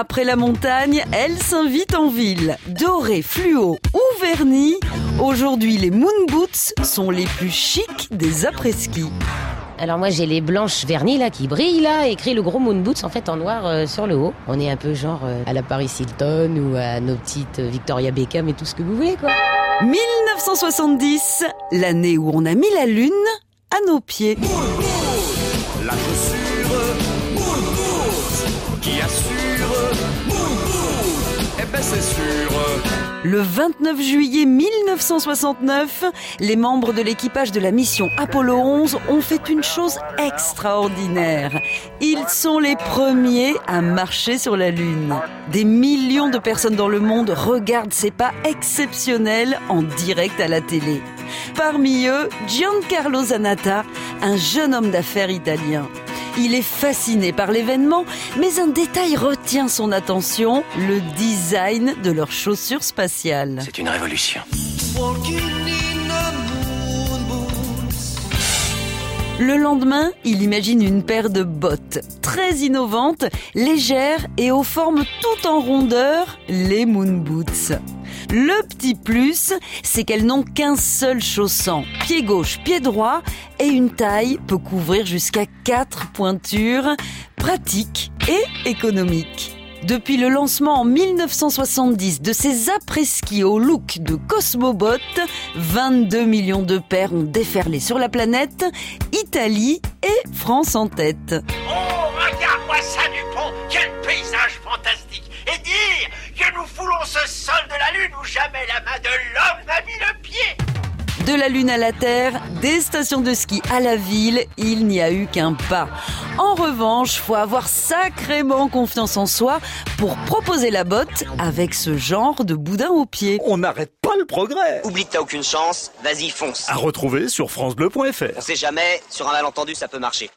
Après la montagne, elle s'invite en ville. Doré, fluo ou vernis, aujourd'hui les moon boots sont les plus chics des après-ski. Alors moi j'ai les blanches vernis là qui brillent là, écrit le gros moon boots en fait en noir euh, sur le haut. On est un peu genre euh, à la Paris Hilton ou à nos petites euh, Victoria Beckham et tout ce que vous voulez quoi. 1970, l'année où on a mis la lune à nos pieds. La chaussure Le 29 juillet 1969, les membres de l'équipage de la mission Apollo 11 ont fait une chose extraordinaire. Ils sont les premiers à marcher sur la Lune. Des millions de personnes dans le monde regardent ces pas exceptionnels en direct à la télé. Parmi eux, Giancarlo Zanata, un jeune homme d'affaires italien. Il est fasciné par l'événement, mais un détail retient son attention, le design de leurs chaussures spatiales. C'est une révolution. Le lendemain, il imagine une paire de bottes très innovantes, légères et aux formes tout en rondeur, les Moon Boots. Le petit plus, c'est qu'elles n'ont qu'un seul chausson, pied gauche, pied droit, et une taille peut couvrir jusqu'à quatre pointures, pratique et économique. Depuis le lancement en 1970 de ces après-ski au look de Cosmobot, 22 millions de paires ont déferlé sur la planète, Italie et France en tête. Oh, regarde-moi ça, Dupont Quel paysage fantastique Et dire que nous foulons ce sol de la Lune où jamais la main de l'homme n'a mis le pied De la Lune à la Terre, des stations de ski à la ville, il n'y a eu qu'un pas. En revanche, faut avoir sacrément confiance en soi pour proposer la botte avec ce genre de boudin au pied. On n'arrête pas le progrès. Oublie que t'as aucune chance, vas-y fonce. À retrouver sur francebleu.fr. On sait jamais, sur un malentendu ça peut marcher.